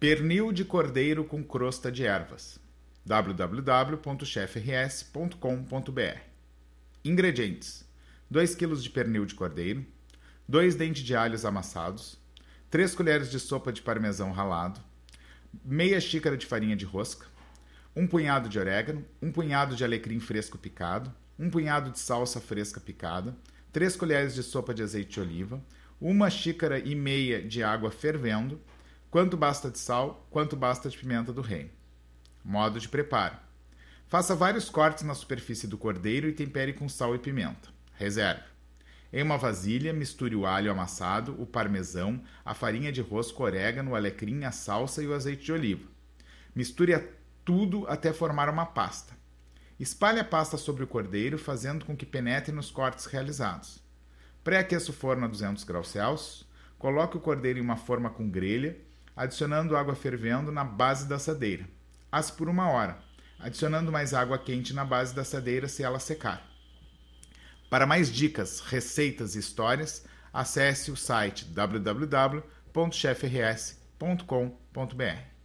Pernil de cordeiro com crosta de ervas. www.chefrs.com.br Ingredientes: 2 kg de pernil de cordeiro, 2 dentes de alhos amassados, 3 colheres de sopa de parmesão ralado, meia xícara de farinha de rosca, um punhado de orégano, um punhado de alecrim fresco picado, um punhado de salsa fresca picada, 3 colheres de sopa de azeite de oliva, uma xícara e meia de água fervendo, Quanto basta de sal, quanto basta de pimenta do reino. Modo de preparo: faça vários cortes na superfície do cordeiro e tempere com sal e pimenta. Reserve. Em uma vasilha, misture o alho amassado, o parmesão, a farinha de rosco, orégano, o alecrim, a salsa e o azeite de oliva. Misture tudo até formar uma pasta. Espalhe a pasta sobre o cordeiro, fazendo com que penetre nos cortes realizados. Pré-aqueça o forno a 200 graus Celsius. Coloque o cordeiro em uma forma com grelha adicionando água fervendo na base da assadeira. Asse por uma hora, adicionando mais água quente na base da assadeira se ela secar. Para mais dicas, receitas e histórias, acesse o site www.chefrs.com.br.